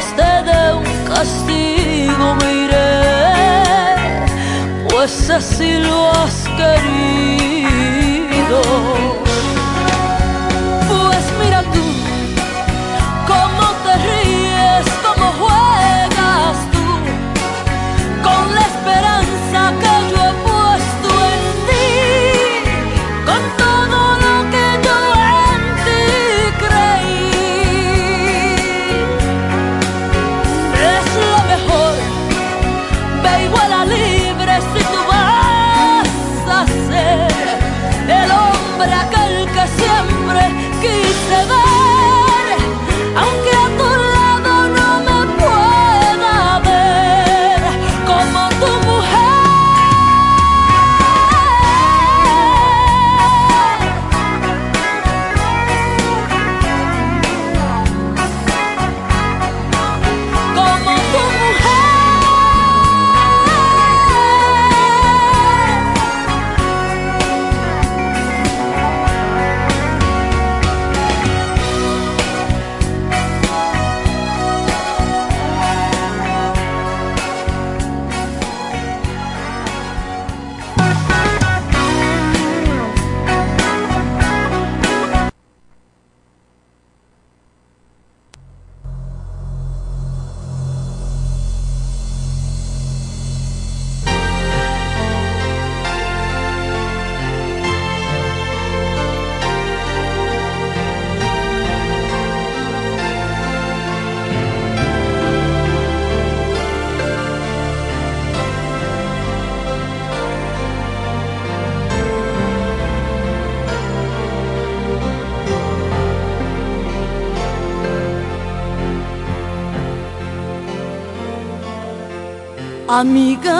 Dios te dé un castigo, me iré, pues así lo has querido. Amiga,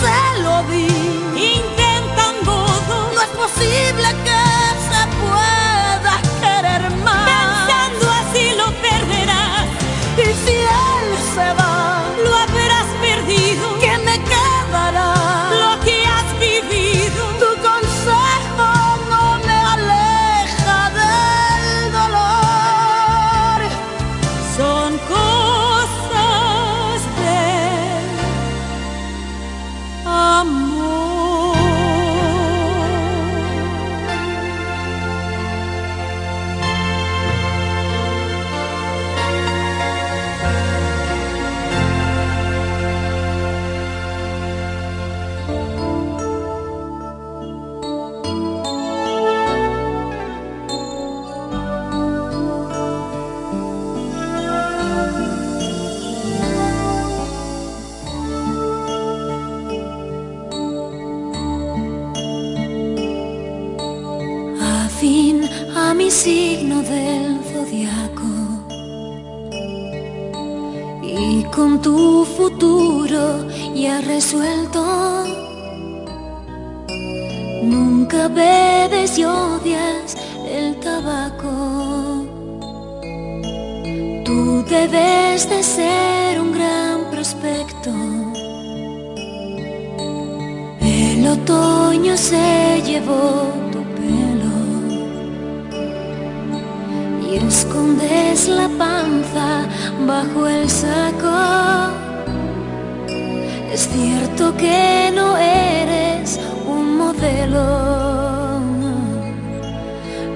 se lo di. Intentan todo, no es posible que se pueda querer más. Pensando así lo perderás. Y si él se va. mi signo del zodiaco y con tu futuro ya resuelto. Nunca bebes y odias el tabaco. Tú debes de ser un gran prospecto. El otoño se llevó y escondes la panza bajo el saco. Es cierto que no eres un modelo,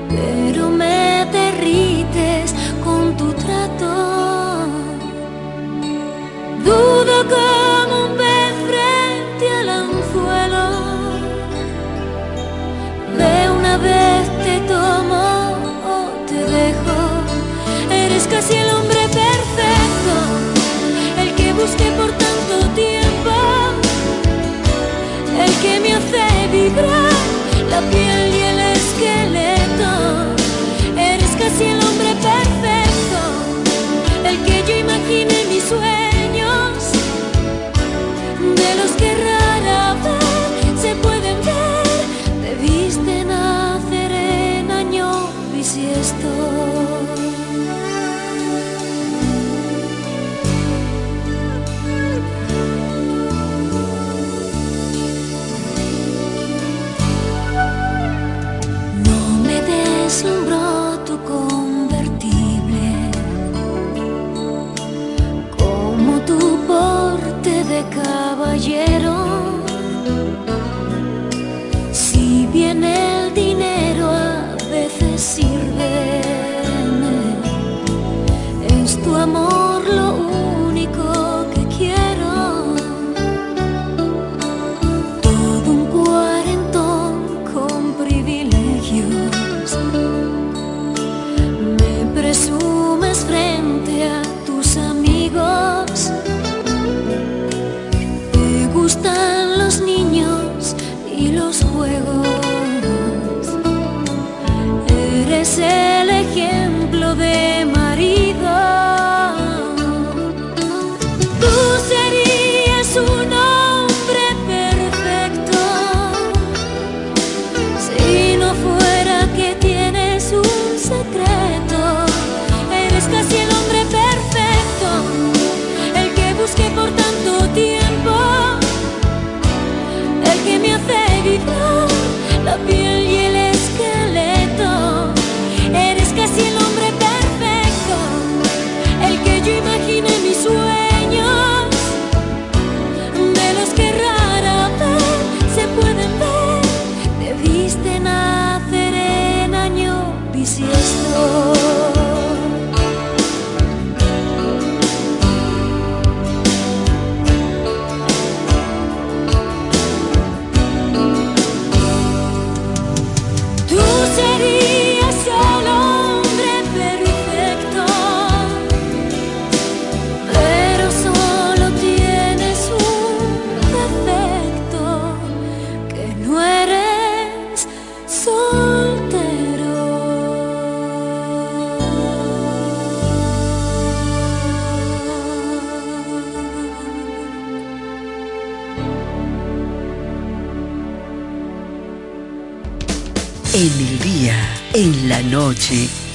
pero me derrites con tu trato. Dudo busqué por tanto tiempo, el que me hace vibrar la piel y el esqueleto. Eres casi el hombre perfecto, el que yo imaginé mis sueños, de los que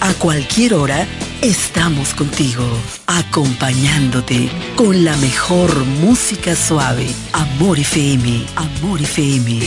a cualquier hora, estamos contigo, acompañándote con la mejor música suave. Amor FM, Amor FM.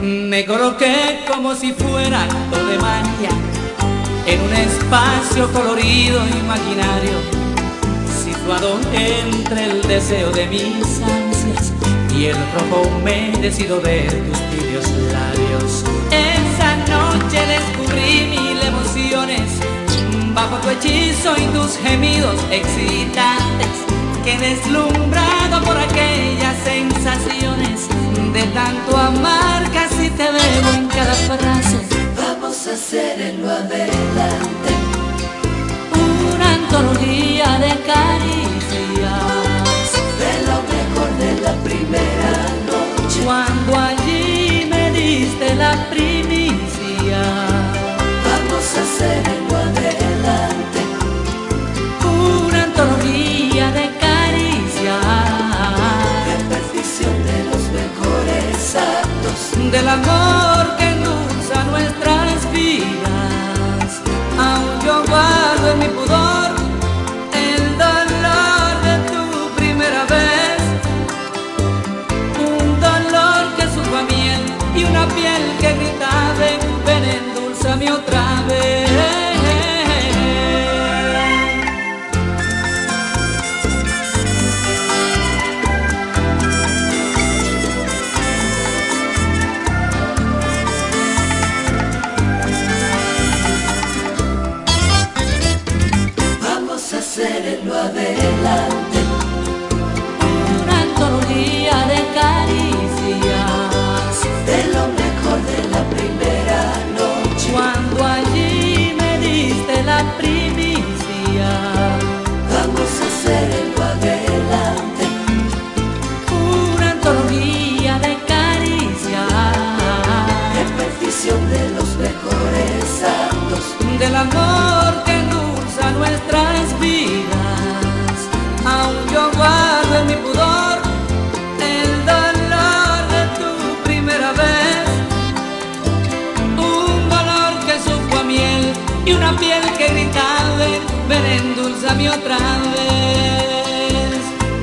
Me coloqué como si fuera acto de magia en un espacio colorido imaginario, situado entre el deseo de mis ansias y el rojo humedecido de tus tibios labios. Esa noche descubrí mil emociones bajo tu hechizo y tus gemidos excitantes, que deslumbrado por aquellas sensaciones de tanto amar casi te veo en cada frase. Vamos a hacerlo adelante. Una antología de caricias. De lo mejor de la primera noche. Cuando allí me diste la primicia. Vamos a hacerlo del amor que endulza nuestras vidas. Aún yo guardo en mi pudor el dolor de tu primera vez, un dolor que supo a miel y una piel que gritaba ven, ven endulzame otra vez. Ven, endulzame otra vez.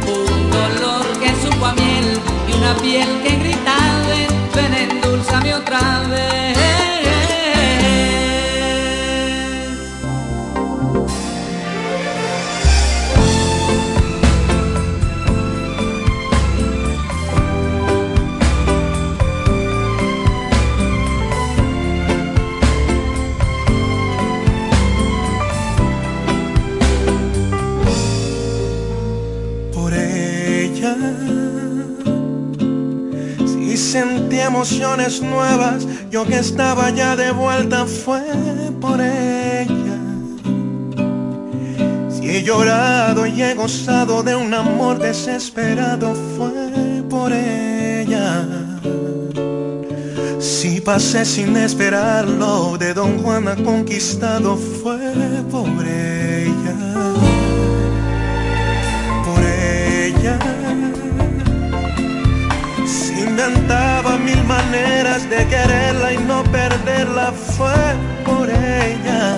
Un dolor que supo a miel y una piel que gritaba, ven, endulzame otra vez. Emociones nuevas, yo que estaba ya de vuelta fue por ella. Si he llorado y he gozado de un amor desesperado fue por ella. Si pasé sin esperarlo, de Don Juan ha conquistado fue por ella. Inventaba mil maneras de quererla y no perderla fue por ella.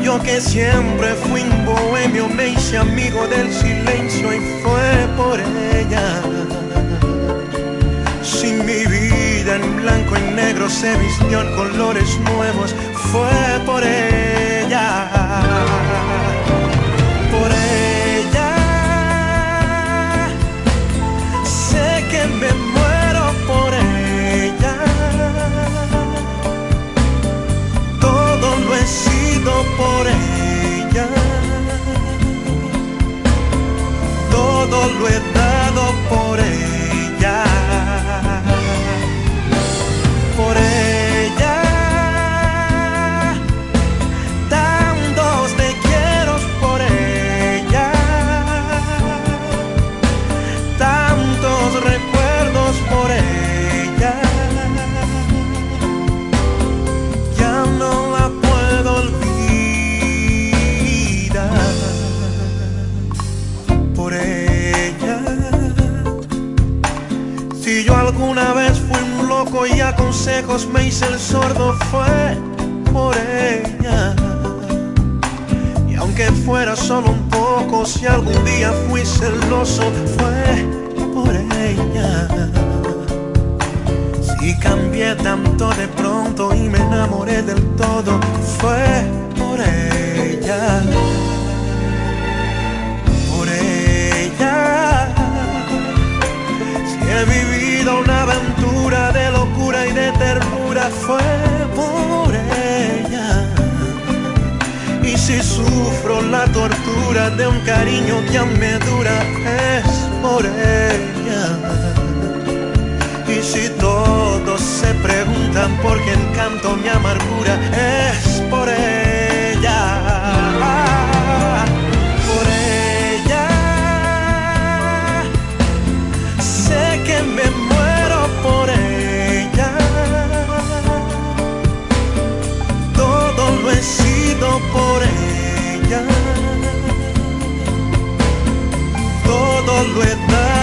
Yo que siempre fui un bohemio me hice amigo del silencio y fue por ella. Sin mi vida en blanco y negro se vistió en colores nuevos, fue por ella. Me muero por ella. Todo lo he sido por ella. Todo lo he consejos me hice el sordo fue por ella. Y aunque fuera solo un poco, si algún día fui celoso fue por ella. Si cambié tanto de pronto y me enamoré del todo fue por ella. Por ella. Si he vivido una aventura de y de ternura fue por ella. Y si sufro la tortura de un cariño que aún me dura, es por ella. Y si todos se preguntan por qué encanto mi amargura, es por ella. Por ella. Todo lo he dado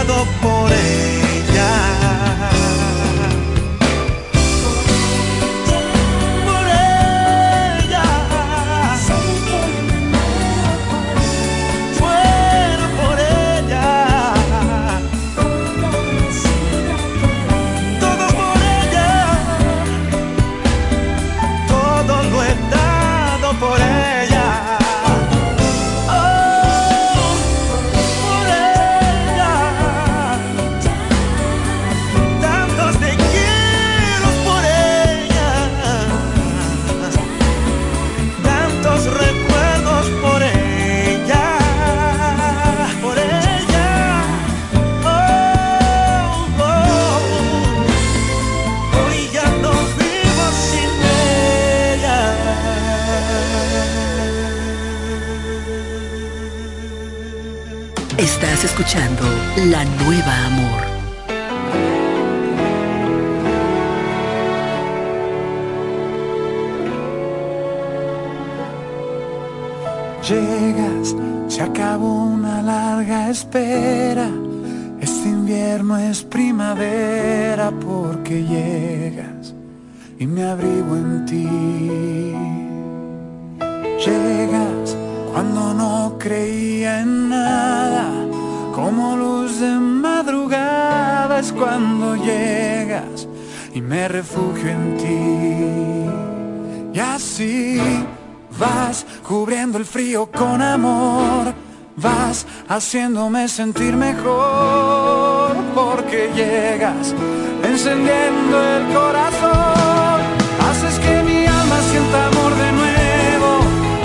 frío con amor, vas haciéndome sentir mejor porque llegas encendiendo el corazón, haces que mi alma sienta amor de nuevo,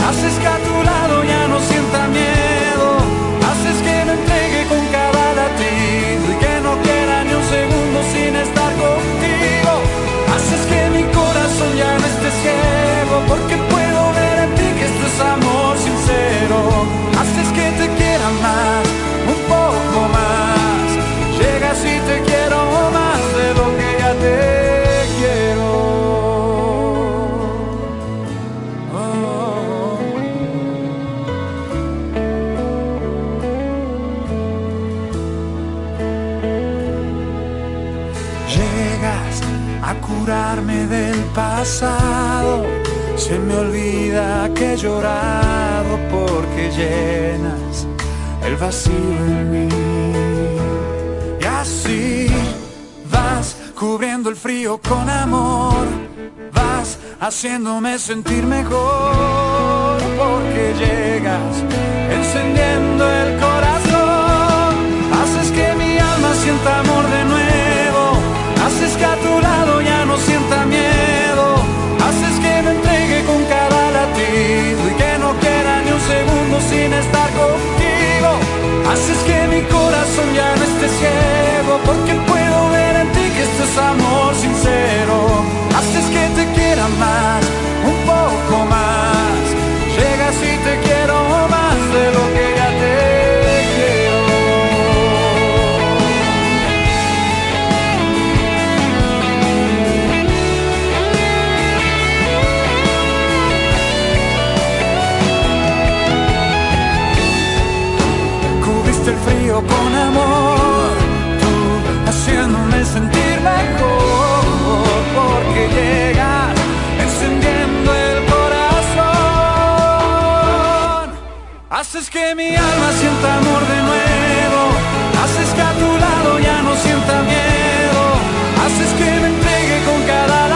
haces que a tu pasado. Se me olvida que he llorado porque llenas el vacío en mí. Y así vas cubriendo el frío con amor. Vas haciéndome sentir mejor porque llegas encendiendo el Haces que mi alma sienta amor de nuevo, haces que a tu lado ya no sienta miedo, haces que me entregue con cada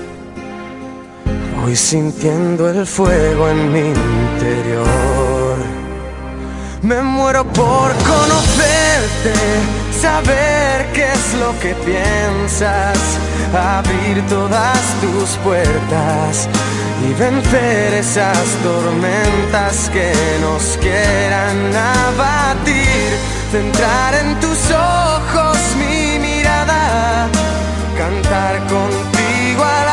Voy sintiendo el fuego en mi interior. Me muero por conocerte, saber qué es lo que piensas, abrir todas tus puertas y vencer esas tormentas que nos quieran abatir. Centrar en tus ojos mi mirada, cantar contigo al alba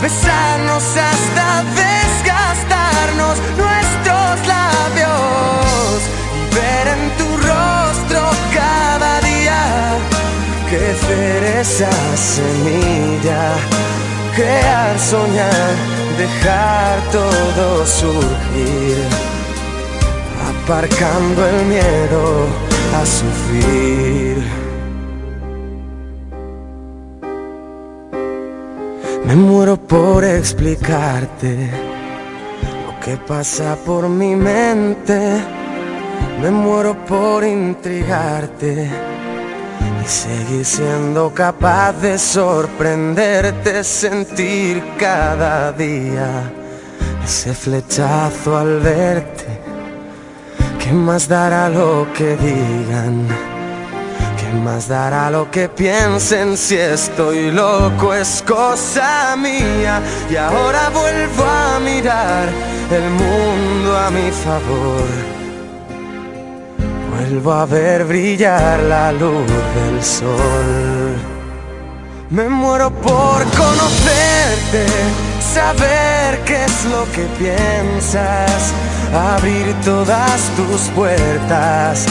besarnos hasta desgastarnos nuestros labios. Y ver en tu rostro cada día crecer esa semilla, crear, soñar, dejar todo surgir, aparcando el miedo a sufrir. Me muero por explicarte lo que pasa por mi mente. Me muero por intrigarte y seguir siendo capaz de sorprenderte, sentir cada día ese flechazo al verte. ¿Qué más dará lo que digan? Más dará lo que piensen si estoy loco? Es cosa mía y ahora vuelvo a mirar el mundo a mi favor. Vuelvo a ver brillar la luz del sol. Me muero por conocerte, saber qué es lo que piensas, abrir todas tus puertas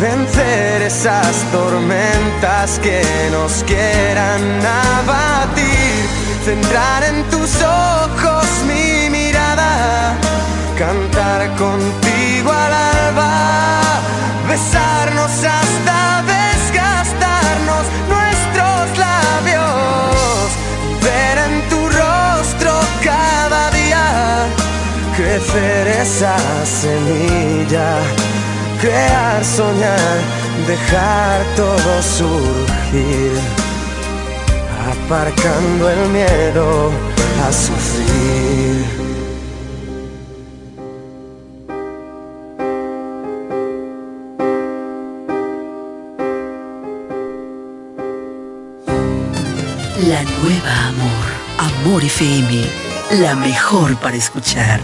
vencer esas tormentas que nos quieran abatir, centrar en tus ojos mi mirada, cantar contigo al alba, besarnos hasta desgastarnos nuestros labios, ver en tu rostro cada día crecer esa semilla crear, soñar, dejar todo surgir, aparcando el miedo a sufrir. La nueva amor, Amor FM, la mejor para escuchar.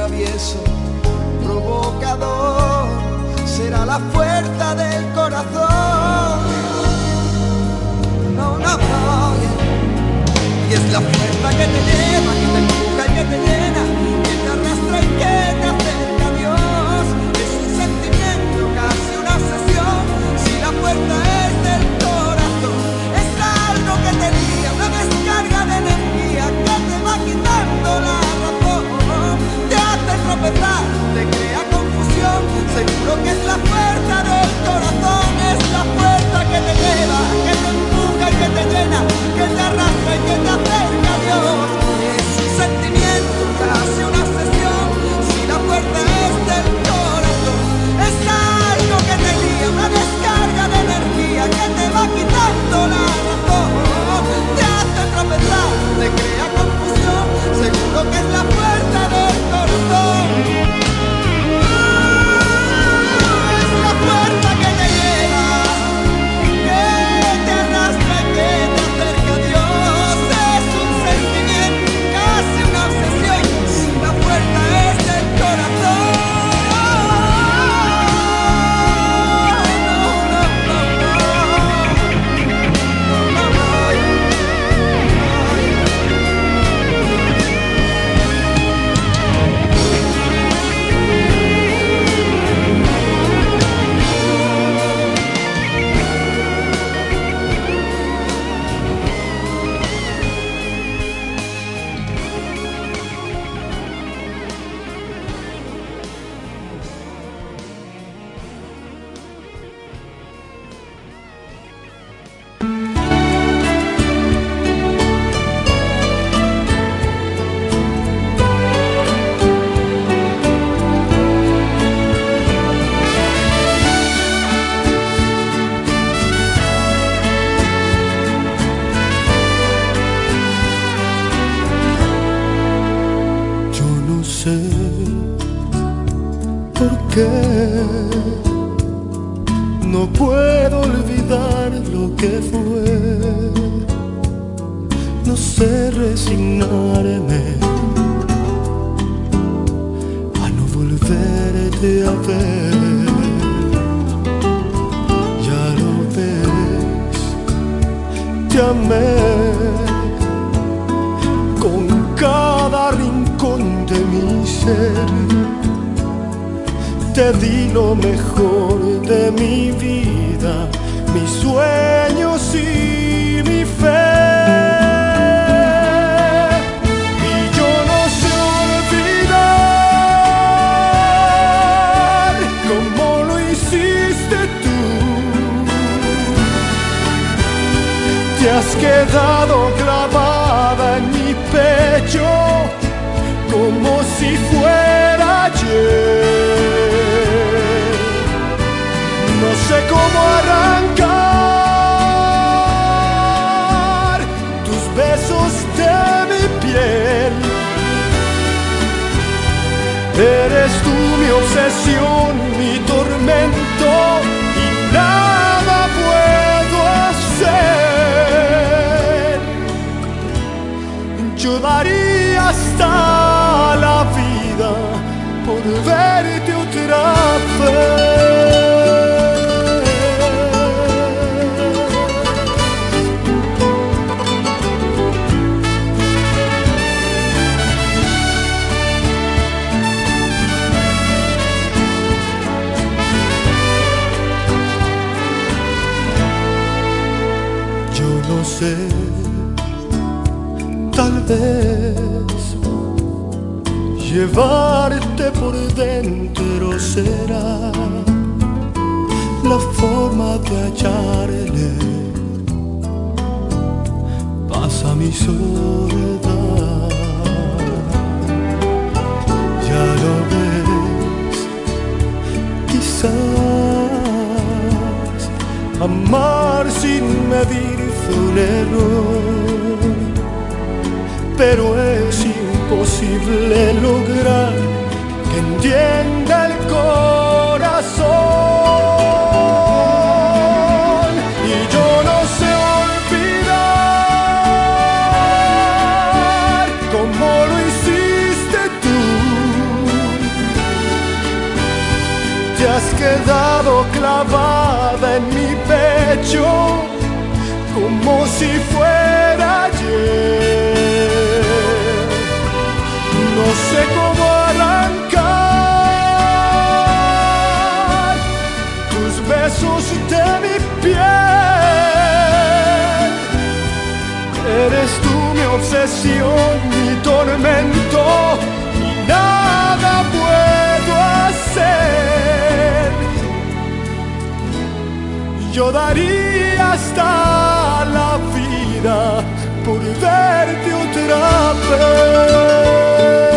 travieso, provocador, será la fuerza del corazón. No, no, no, y es la fuerza que te lleva, que te empuja y que te llena, que te arrastra y que te acerca a Dios. Es un sentimiento, casi una obsesión, si la fuerza es verdad te crea confusión, seguro que es la fuerza del corazón, es la fuerza que te lleva, que te empuja y que te llena, que te arrastra y que te acerca a Dios. Es un sentimiento, casi una obsesión, si la fuerza es del corazón, es algo que te guía, una descarga de energía que te llevarte por dentro será la forma de hallarle. Paz a mi soledad. Ya lo ves, quizás amar sin medir fue un error pero es imposible lograr que entienda el corazón. Y yo no sé olvidar como lo hiciste tú. Te has quedado clavada en mi pecho como si fuera obsesión, mi tormento, y nada puedo hacer. Yo daría hasta la vida por verte otra vez.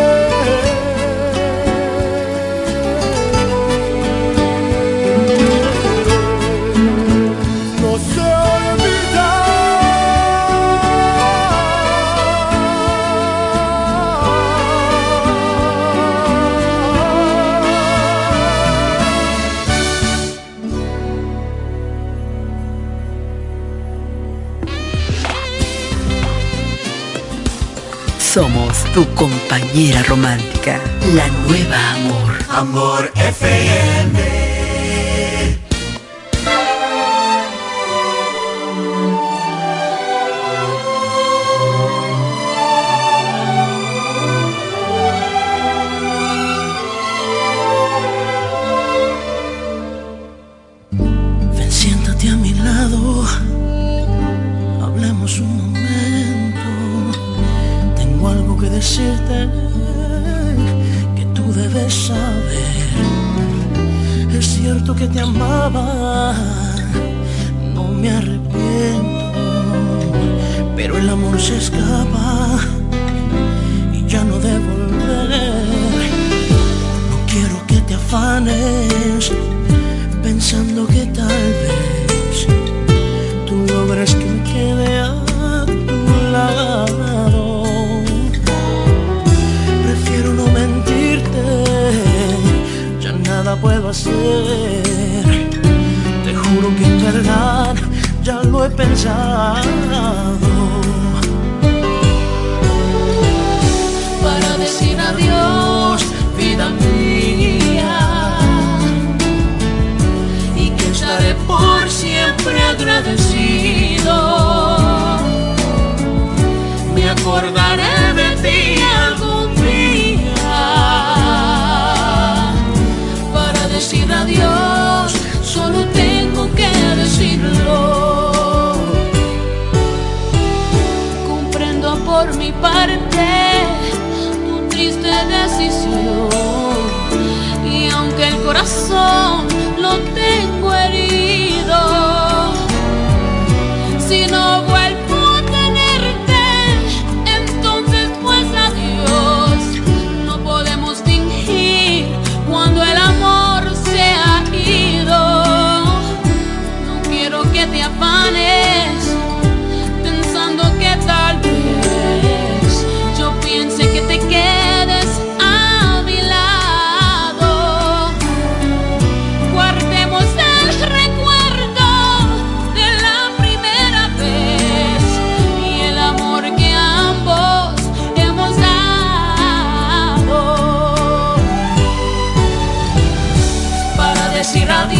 compañera romántica, la nueva amor. Amor FM.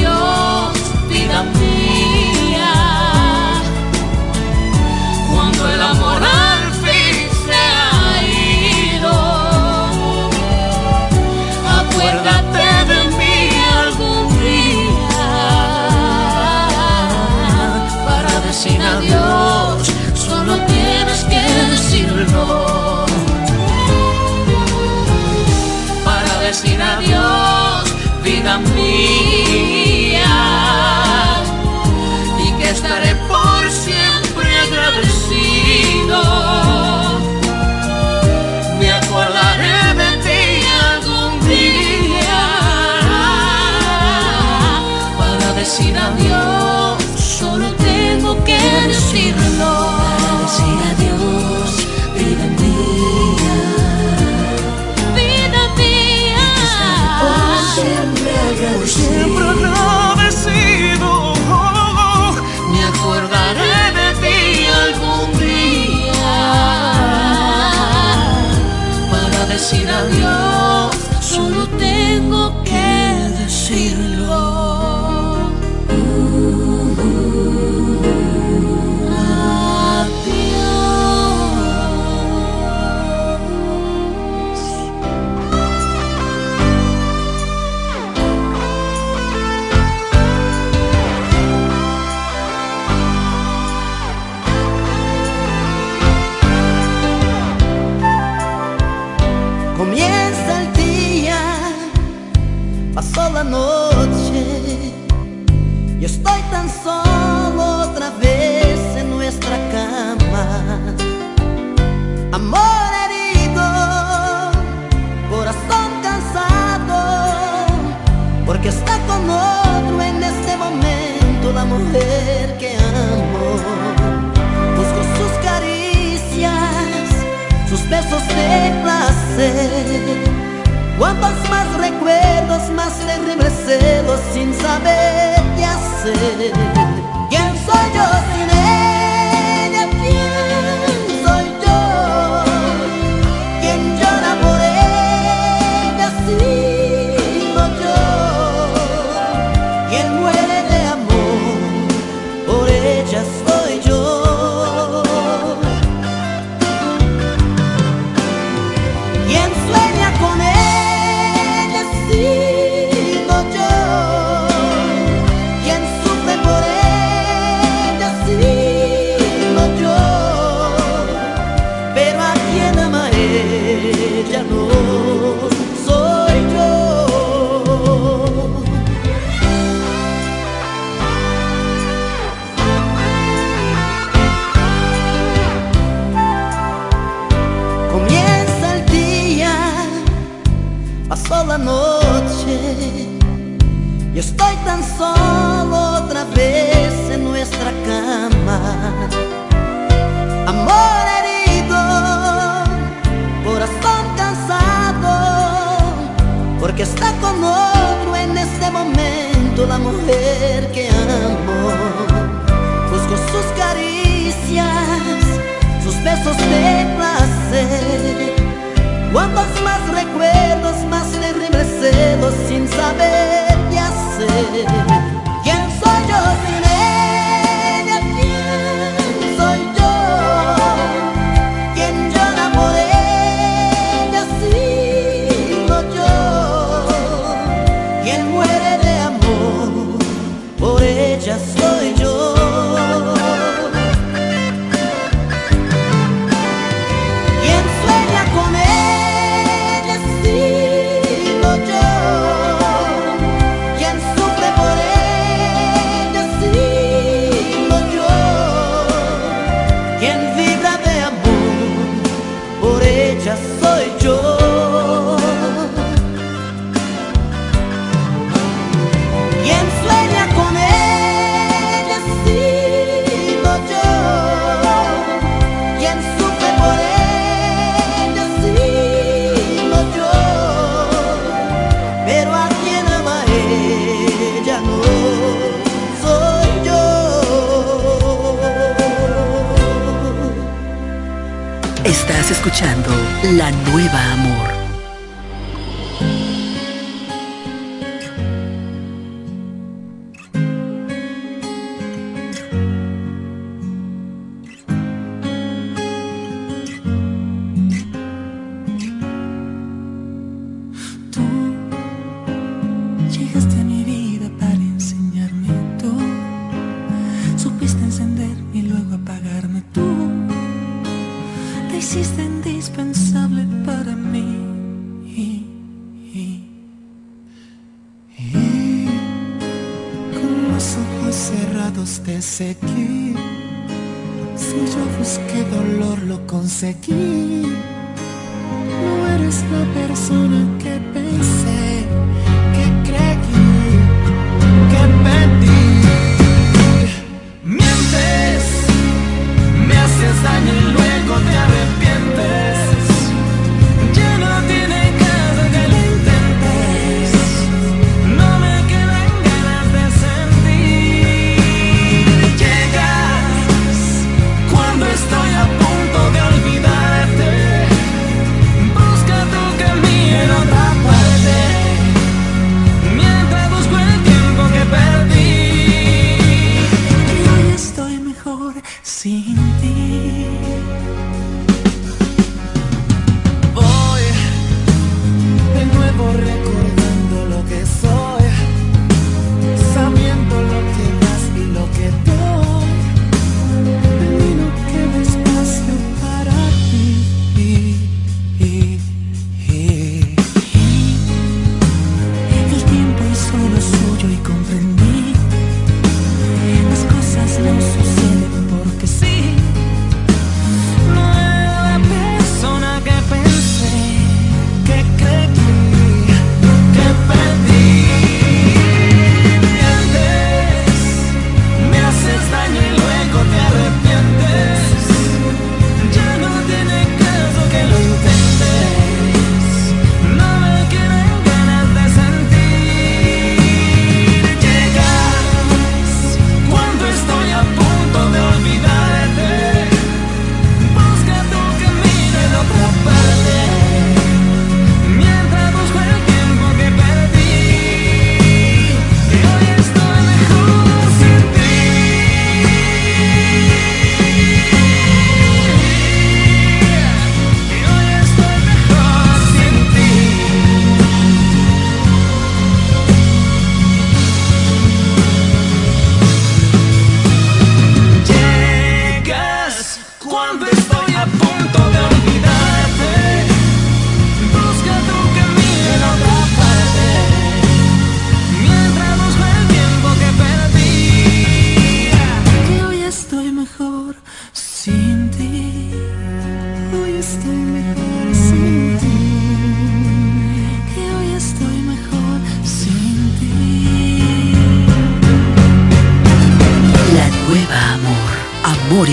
Dios, dígame. hacer. Cuantos más recuerdos, más terribles celos sin saber qué hacer. ¿Quién soy yo?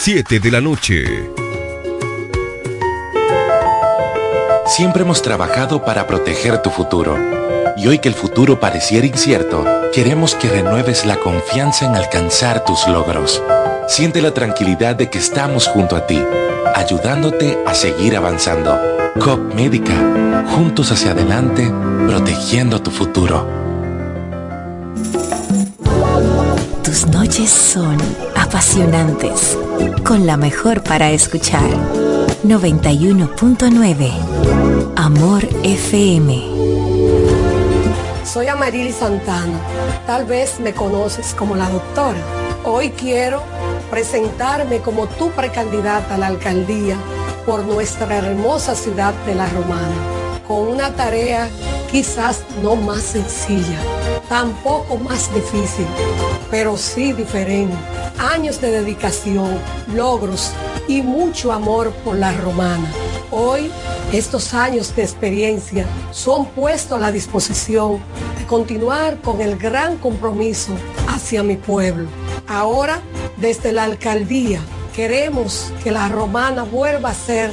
7 de la noche. Siempre hemos trabajado para proteger tu futuro. Y hoy que el futuro pareciera incierto, queremos que renueves la confianza en alcanzar tus logros. Siente la tranquilidad de que estamos junto a ti, ayudándote a seguir avanzando. COP Médica, juntos hacia adelante, protegiendo tu futuro. Tus noches son apasionantes, con la mejor para escuchar. 91.9 Amor FM. Soy Amarili Santana. Tal vez me conoces como la doctora. Hoy quiero presentarme como tu precandidata a la alcaldía por nuestra hermosa ciudad de La Romana, con una tarea quizás no más sencilla, tampoco más difícil, pero sí diferente. Años de dedicación, logros y mucho amor por La Romana. Hoy, estos años de experiencia son puestos a la disposición de continuar con el gran compromiso hacia mi pueblo. Ahora, desde la alcaldía, queremos que la romana vuelva a ser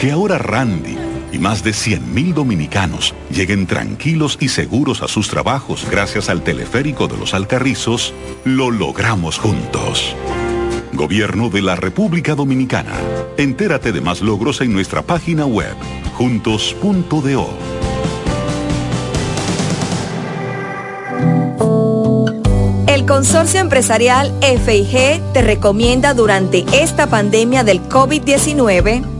Que ahora Randy y más de 100.000 dominicanos lleguen tranquilos y seguros a sus trabajos gracias al teleférico de los Alcarrizos, lo logramos juntos. Gobierno de la República Dominicana. Entérate de más logros en nuestra página web, juntos.do. El Consorcio Empresarial FIG te recomienda durante esta pandemia del COVID-19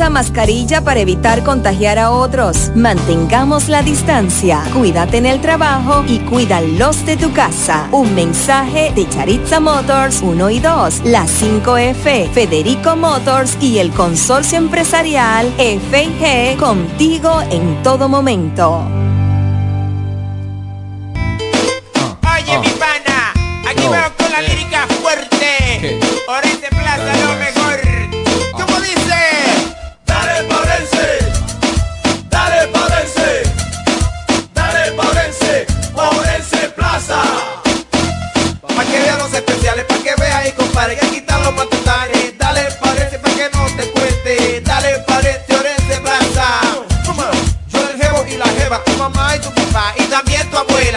Usa mascarilla para evitar contagiar a otros. Mantengamos la distancia. Cuídate en el trabajo y cuida los de tu casa. Un mensaje de Charitza Motors 1 y 2, la 5F, Federico Motors y el consorcio empresarial FG contigo en todo momento. Oye, mi pana, aquí vamos con la lírica fuerte. Orense Plaza,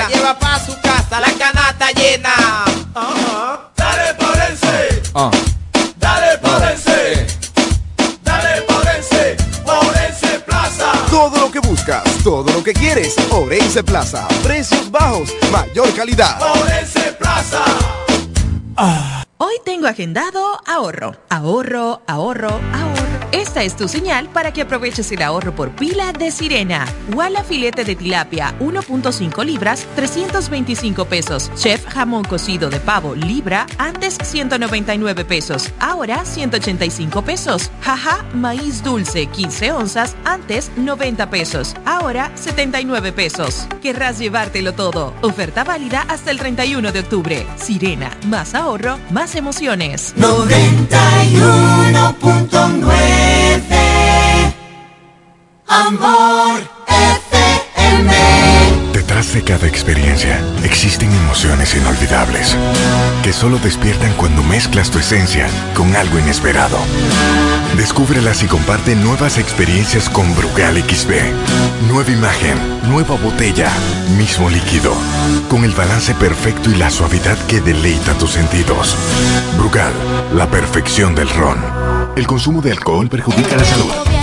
Lleva pa' su casa la canasta llena. Ajá. Dale Orense, dale Orense, dale Orense, Orense Plaza. Todo lo que buscas, todo lo que quieres. Orense Plaza. Precios bajos, mayor calidad. Orense Plaza. Hoy tengo agendado ahorro, ahorro, ahorro, ahorro. Esta es tu señal para que aproveches el ahorro por pila de Sirena. Walla filete de tilapia 1.5 libras 325 pesos. Chef jamón cocido de pavo libra antes 199 pesos, ahora 185 pesos. Jaja maíz dulce 15 onzas antes 90 pesos, ahora 79 pesos. Querrás llevártelo todo. Oferta válida hasta el 31 de octubre. Sirena, más ahorro, más emociones. 91.9 Amor FM Detrás de cada experiencia existen emociones inolvidables que solo despiertan cuando mezclas tu esencia con algo inesperado. Descúbrelas y comparte nuevas experiencias con Brugal XB. Nueva imagen, nueva botella, mismo líquido, con el balance perfecto y la suavidad que deleita tus sentidos. Brugal, la perfección del ron. El consumo de alcohol perjudica la salud.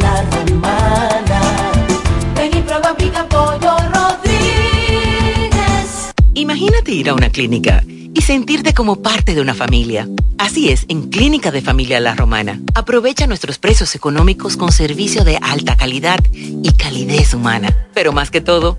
la romana. Ven y prueba Rodríguez. Imagínate ir a una clínica y sentirte como parte de una familia. Así es, en Clínica de Familia La Romana. Aprovecha nuestros precios económicos con servicio de alta calidad y calidez humana. Pero más que todo,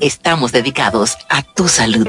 Estamos dedicados a tu salud.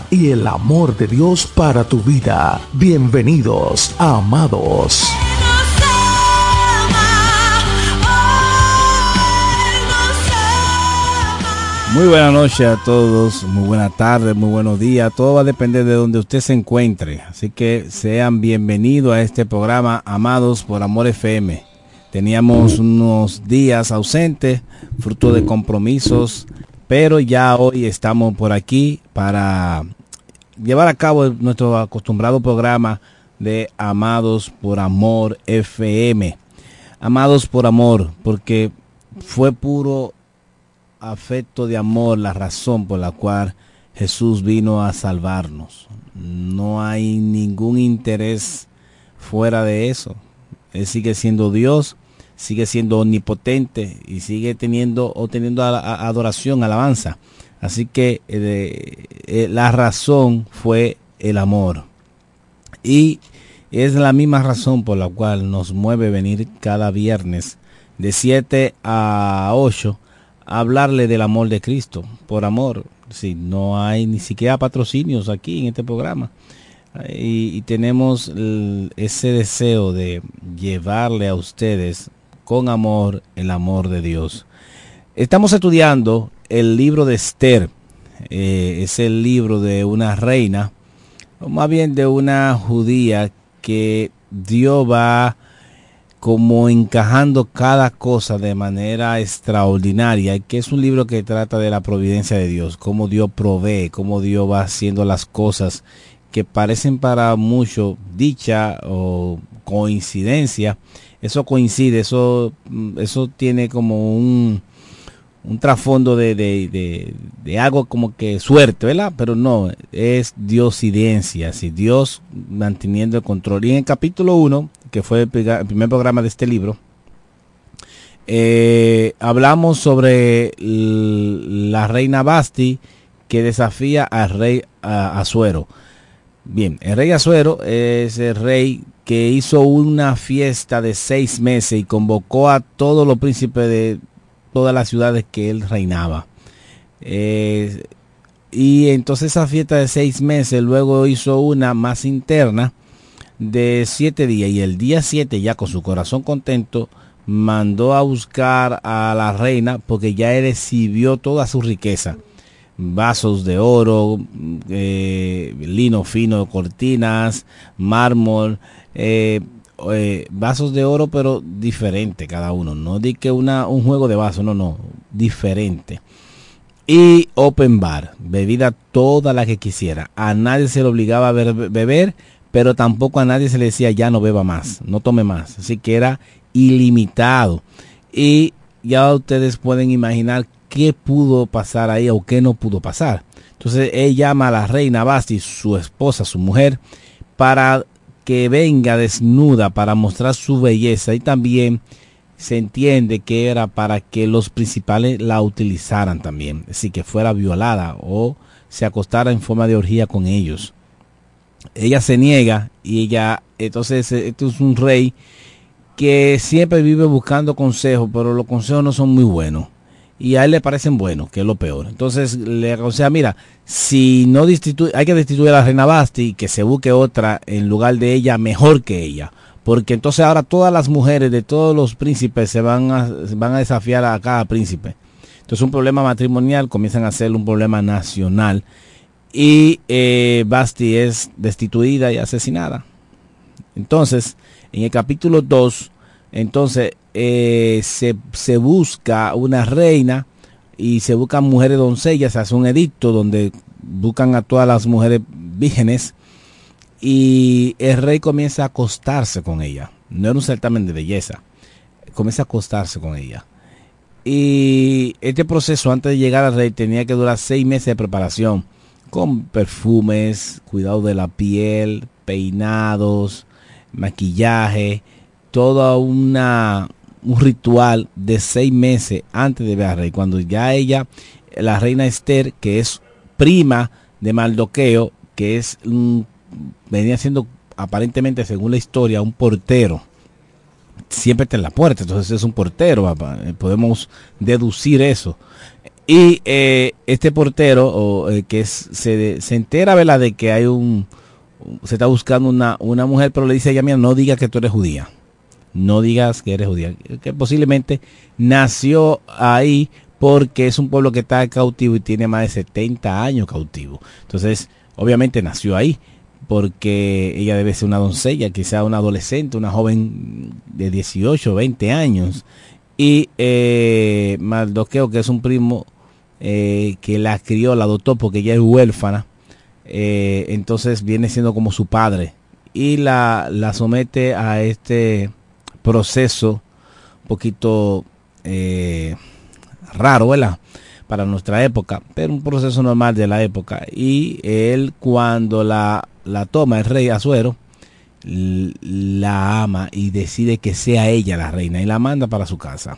y el amor de Dios para tu vida. Bienvenidos Amados. Muy buena noche a todos, muy buena tarde, muy buenos días. Todo va a depender de donde usted se encuentre. Así que sean bienvenidos a este programa Amados por Amor FM. Teníamos unos días ausentes, fruto de compromisos, pero ya hoy estamos por aquí para llevar a cabo nuestro acostumbrado programa de Amados por Amor FM. Amados por Amor, porque fue puro afecto de amor la razón por la cual Jesús vino a salvarnos. No hay ningún interés fuera de eso. Él sigue siendo Dios, sigue siendo omnipotente y sigue teniendo o teniendo adoración, alabanza. Así que eh, eh, la razón fue el amor. Y es la misma razón por la cual nos mueve venir cada viernes de 7 a 8 a hablarle del amor de Cristo, por amor. Si no hay ni siquiera patrocinios aquí en este programa. Y, tenemos ese deseo de llevarle a ustedes con amor el amor de Dios. Estamos estudiando el libro de Esther. Eh, es el libro de una reina, o más bien de una judía que Dios va como encajando cada cosa de manera extraordinaria, que es un libro que trata de la providencia de Dios, cómo Dios provee, cómo Dios va haciendo las cosas que parecen para muchos dicha o coincidencia. Eso coincide, eso, eso tiene como un, un trasfondo de, de, de, algo como que suerte, ¿verdad? Pero no, es diosidencia, si Dios manteniendo el control. Y en el capítulo 1, que fue el, primer programa de este libro, eh, hablamos sobre la reina Basti que desafía al rey Azuero. Bien, el rey Azuero es el rey que hizo una fiesta de seis meses y convocó a todos los príncipes de todas las ciudades que él reinaba. Eh, y entonces esa fiesta de seis meses luego hizo una más interna de siete días y el día siete ya con su corazón contento mandó a buscar a la reina porque ya recibió toda su riqueza vasos de oro eh, lino fino cortinas mármol eh, eh, vasos de oro, pero diferente cada uno. No di que una, un juego de vasos, no, no, diferente. Y open bar, bebida toda la que quisiera. A nadie se le obligaba a beber, pero tampoco a nadie se le decía ya no beba más, no tome más. Así que era ilimitado. Y ya ustedes pueden imaginar qué pudo pasar ahí o qué no pudo pasar. Entonces él llama a la reina Basti, su esposa, su mujer, para que venga desnuda para mostrar su belleza y también se entiende que era para que los principales la utilizaran también, así que fuera violada o se acostara en forma de orgía con ellos. Ella se niega y ella, entonces, esto es un rey que siempre vive buscando consejos, pero los consejos no son muy buenos y a él le parecen buenos, que es lo peor. Entonces le aconseja, mira, si no destituye, hay que destituir a la reina Basti, que se busque otra en lugar de ella mejor que ella. Porque entonces ahora todas las mujeres de todos los príncipes se van a, van a desafiar a cada príncipe. Entonces un problema matrimonial comienzan a ser un problema nacional. Y eh, Basti es destituida y asesinada. Entonces, en el capítulo 2, entonces eh, se, se, busca una reina y se buscan mujeres doncellas, se hace un edicto donde buscan a todas las mujeres vírgenes y el rey comienza a acostarse con ella. No era un certamen de belleza, comienza a acostarse con ella. Y este proceso antes de llegar al rey tenía que durar seis meses de preparación, con perfumes, cuidado de la piel, peinados, maquillaje, toda una, un ritual de seis meses antes de ver al rey. Cuando ya ella, la reina Esther, que es prima de Maldoqueo, que es un, venía siendo aparentemente, según la historia, un portero. Siempre está en la puerta, entonces es un portero, podemos deducir eso. Y eh, este portero, eh, que se, se entera, ¿verdad?, de que hay un, se está buscando una, una mujer, pero le dice a ella, mira, no diga que tú eres judía no digas que eres judía, que posiblemente nació ahí porque es un pueblo que está cautivo y tiene más de 70 años cautivo. Entonces, obviamente nació ahí, porque ella debe ser una doncella, quizá una adolescente, una joven de 18, 20 años. Y eh, que es un primo eh, que la crió, la adoptó porque ella es huérfana, eh, entonces viene siendo como su padre y la, la somete a este proceso un poquito eh, raro, ¿verdad? Para nuestra época, pero un proceso normal de la época. Y él cuando la, la toma el rey Azuero, la ama y decide que sea ella la reina y la manda para su casa.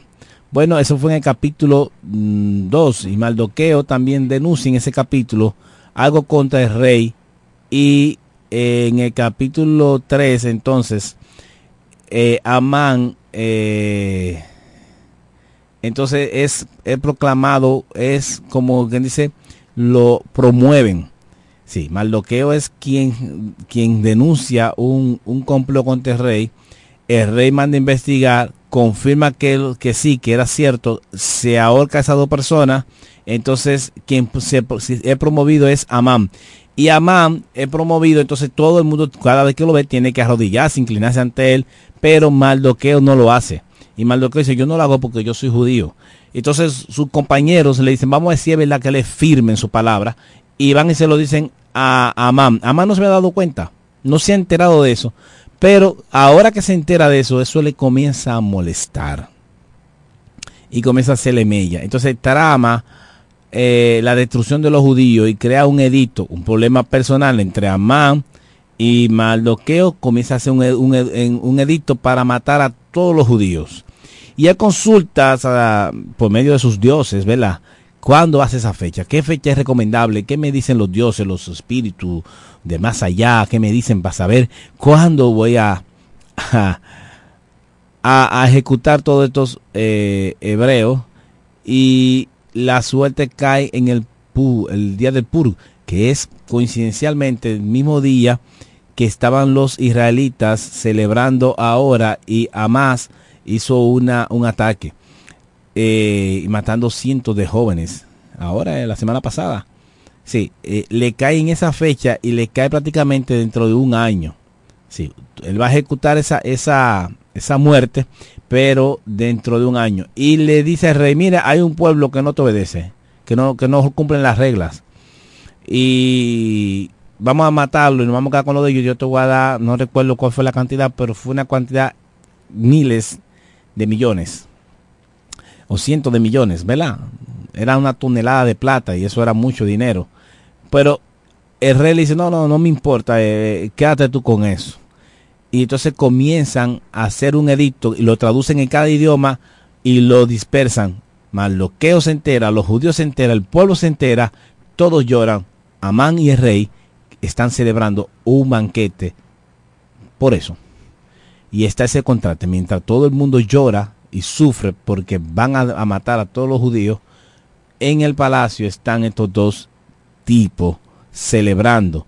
Bueno, eso fue en el capítulo 2 mm, y Maldoqueo también denuncia en ese capítulo algo contra el rey y en el capítulo 3 entonces eh, Amán eh, entonces es, proclamado, es como quien dice, lo promueven. Sí, Maldoqueo es quien, quien denuncia un, un complot contra el rey. El rey manda a investigar, confirma que, que sí, que era cierto, se ahorca a esas dos personas. Entonces, quien se, he promovido es Amán. Y Amán es promovido, entonces todo el mundo, cada vez que lo ve, tiene que arrodillarse, inclinarse ante él, pero Maldoqueo no lo hace. Y Maldoqueo dice, yo no lo hago porque yo soy judío. Entonces sus compañeros le dicen, vamos a decir, ¿verdad? Que le firmen su palabra. Y van y se lo dicen a Amán. Amán no se me ha dado cuenta, no se ha enterado de eso. Pero ahora que se entera de eso, eso le comienza a molestar. Y comienza a hacerle mella. Entonces trama eh, la destrucción de los judíos y crea un edicto, un problema personal entre Amán y Maldoqueo, comienza a hacer un, un, edicto para matar a todos los judíos. Y él consulta por medio de sus dioses, ¿verdad? ¿Cuándo hace esa fecha? ¿Qué fecha es recomendable? ¿Qué me dicen los dioses, los espíritus de más allá? ¿Qué me dicen para saber cuándo voy a, a, ejecutar todos estos eh, hebreos? Y la suerte cae en el, el día del Pur, que es coincidencialmente el mismo día que estaban los israelitas celebrando ahora y Hamas hizo una, un ataque eh, matando cientos de jóvenes. Ahora, eh, la semana pasada. Sí, eh, le cae en esa fecha y le cae prácticamente dentro de un año. Sí, él va a ejecutar esa, esa, esa muerte pero dentro de un año. Y le dice al rey, mira, hay un pueblo que no te obedece, que no, que no cumplen las reglas. Y vamos a matarlo y nos vamos a quedar con lo de ellos. Yo te voy a dar, no recuerdo cuál fue la cantidad, pero fue una cantidad, miles de millones. O cientos de millones, ¿verdad? Era una tonelada de plata y eso era mucho dinero. Pero el rey le dice, no, no, no me importa, eh, quédate tú con eso y entonces comienzan a hacer un edicto y lo traducen en cada idioma y lo dispersan. Mardoqueo se entera, los judíos se enteran, el pueblo se entera, todos lloran. Amán y el rey están celebrando un banquete por eso. Y está ese contrato. Mientras todo el mundo llora y sufre porque van a, a matar a todos los judíos, en el palacio están estos dos tipos celebrando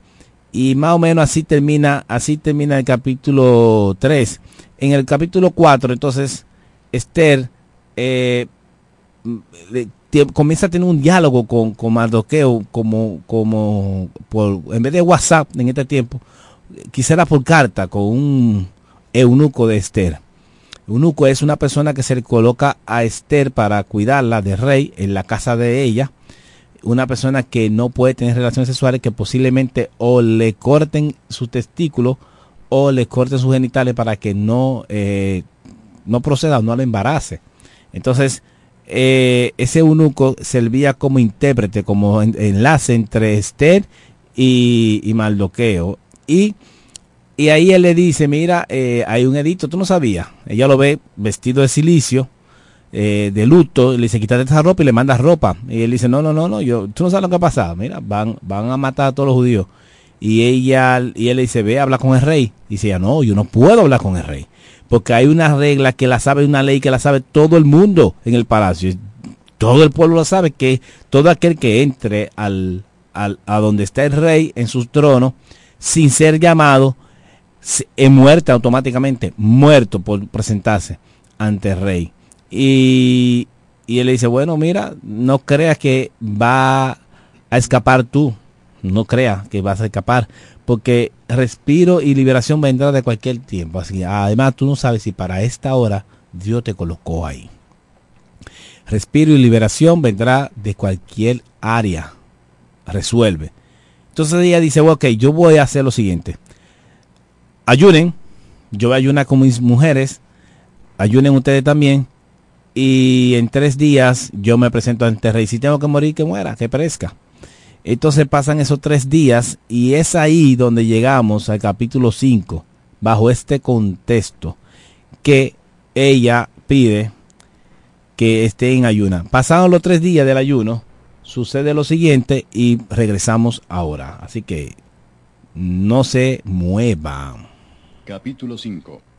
y más o menos así termina, así termina el capítulo 3. En el capítulo 4, entonces, Esther eh, comienza a tener un diálogo con, con Mardoqueo, como, como por, en vez de WhatsApp en este tiempo, quisiera por carta con un eunuco de Esther. Eunuco es una persona que se le coloca a Esther para cuidarla de rey en la casa de ella una persona que no puede tener relaciones sexuales que posiblemente o le corten su testículo o le corten sus genitales para que no, eh, no proceda o no le embarace. Entonces, eh, ese eunuco servía como intérprete, como enlace entre Esther y, Maldoqueo. Y, y, ahí él le dice, mira, eh, hay un edicto, tú no sabías. Ella lo ve vestido de silicio, eh, de luto, le dice, quítate esa ropa y le manda ropa. Y él dice, no, no, no, no, yo, tú no sabes lo que ha pasado, mira, van, van a matar a todos los judíos. Y ella, y él le dice, ve, habla con el rey. Y dice, no, yo no puedo hablar con el rey. Porque hay una regla que la sabe, una ley que la sabe todo el mundo en el palacio. Todo el pueblo lo sabe, que todo aquel que entre al, al, a donde está el rey en su trono, sin ser llamado, es muerto automáticamente, muerto por presentarse ante el rey. Y, él le dice, bueno, mira, no creas que va a escapar tú. no crea que vas a escapar, porque respiro y liberación vendrá de cualquier tiempo. Así, además, tú no sabes si para esta hora Dios te colocó ahí. Respiro y liberación vendrá de cualquier área. Resuelve. Entonces ella dice, ok, yo voy a hacer lo siguiente. Ayunen. Yo voy a ayunar con mis mujeres. Ayunen ustedes también. Y en tres días yo me presento ante el rey. Si tengo que morir, que muera, que perezca. Entonces pasan esos tres días y es ahí donde llegamos al capítulo 5, bajo este contexto, que ella pide que esté en ayuna. Pasados los tres días del ayuno, sucede lo siguiente y regresamos ahora. Así que no se muevan. Capítulo 5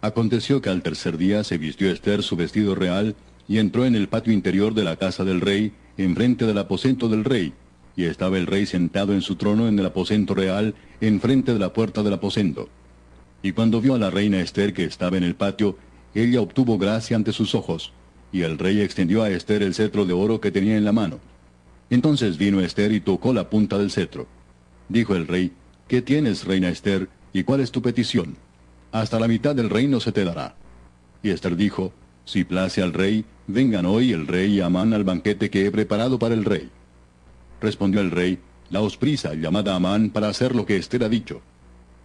Aconteció que al tercer día se vistió Esther su vestido real y entró en el patio interior de la casa del rey, enfrente del aposento del rey y estaba el rey sentado en su trono en el aposento real, enfrente de la puerta del aposento. Y cuando vio a la reina Esther que estaba en el patio, ella obtuvo gracia ante sus ojos, y el rey extendió a Esther el cetro de oro que tenía en la mano. Entonces vino Esther y tocó la punta del cetro. Dijo el rey, ¿qué tienes, reina Esther, y cuál es tu petición? Hasta la mitad del reino se te dará. Y Esther dijo, si place al rey, vengan hoy el rey y Amán al banquete que he preparado para el rey. Respondió el rey, Daos prisa, llamad a Amán para hacer lo que Esther ha dicho.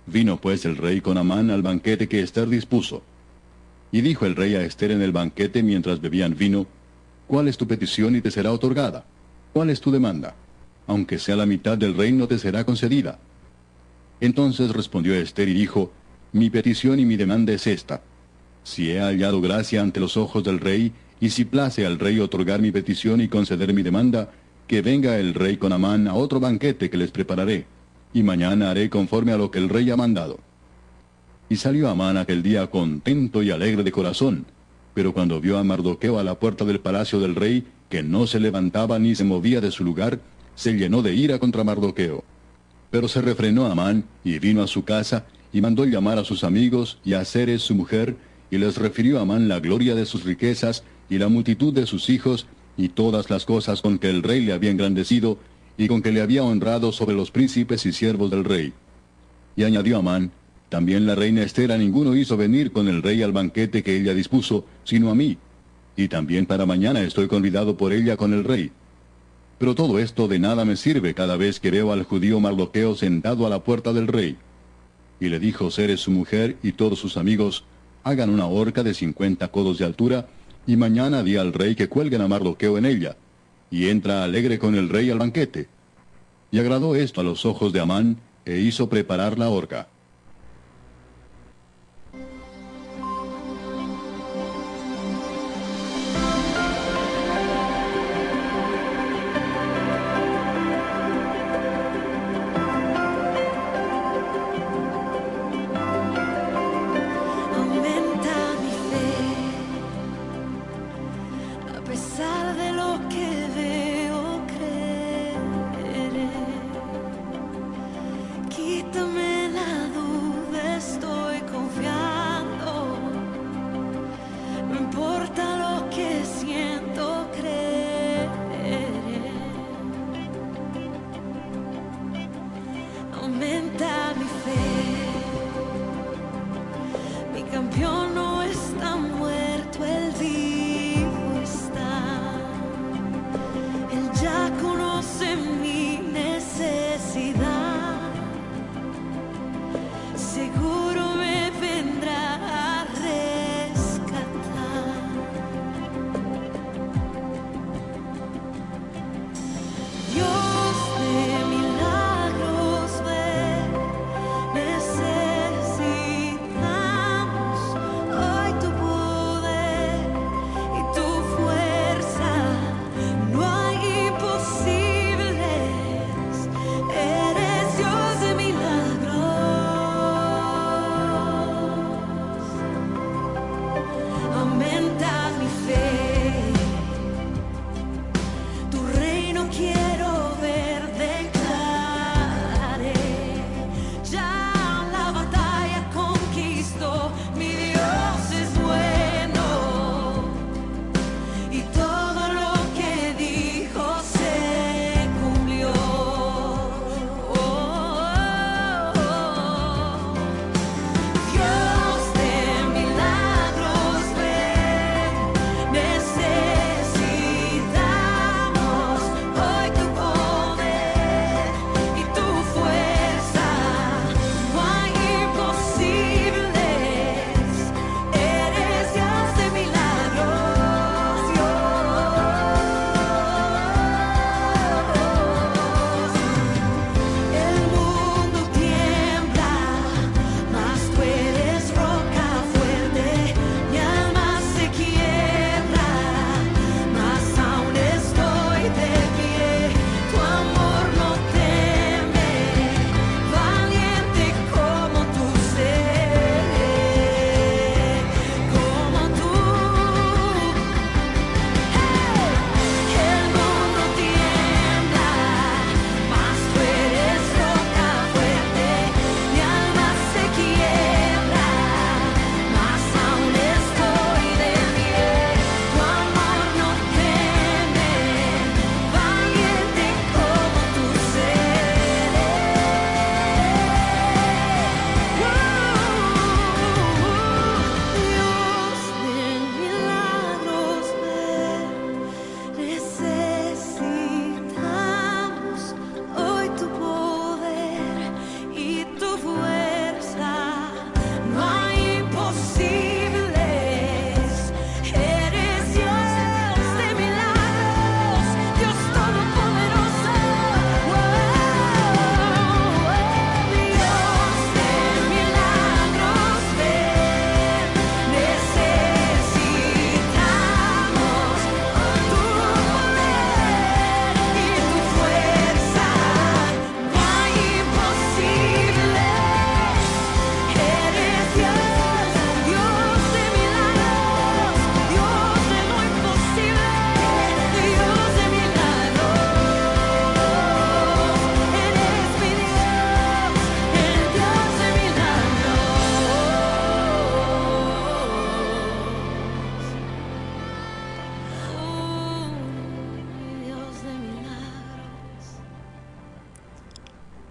Vino pues el rey con Amán al banquete que Esther dispuso. Y dijo el rey a Esther en el banquete mientras bebían vino, ¿Cuál es tu petición y te será otorgada? ¿Cuál es tu demanda? Aunque sea la mitad del reino te será concedida. Entonces respondió Esther y dijo, Mi petición y mi demanda es esta. Si he hallado gracia ante los ojos del rey, y si place al rey otorgar mi petición y conceder mi demanda, que venga el rey con Amán a otro banquete que les prepararé, y mañana haré conforme a lo que el rey ha mandado. Y salió Amán aquel día contento y alegre de corazón, pero cuando vio a Mardoqueo a la puerta del palacio del rey, que no se levantaba ni se movía de su lugar, se llenó de ira contra Mardoqueo. Pero se refrenó Amán y vino a su casa y mandó llamar a sus amigos y a Ceres su mujer, y les refirió a Amán la gloria de sus riquezas y la multitud de sus hijos y todas las cosas con que el rey le había engrandecido, y con que le había honrado sobre los príncipes y siervos del rey. Y añadió Amán, también la reina Esther ninguno hizo venir con el rey al banquete que ella dispuso, sino a mí, y también para mañana estoy convidado por ella con el rey. Pero todo esto de nada me sirve cada vez que veo al judío Mardoqueo sentado a la puerta del rey. Y le dijo Ceres su mujer y todos sus amigos, hagan una horca de cincuenta codos de altura, y mañana di al rey que cuelguen a Mardoqueo en ella, y entra alegre con el rey al banquete. Y agradó esto a los ojos de Amán, e hizo preparar la horca.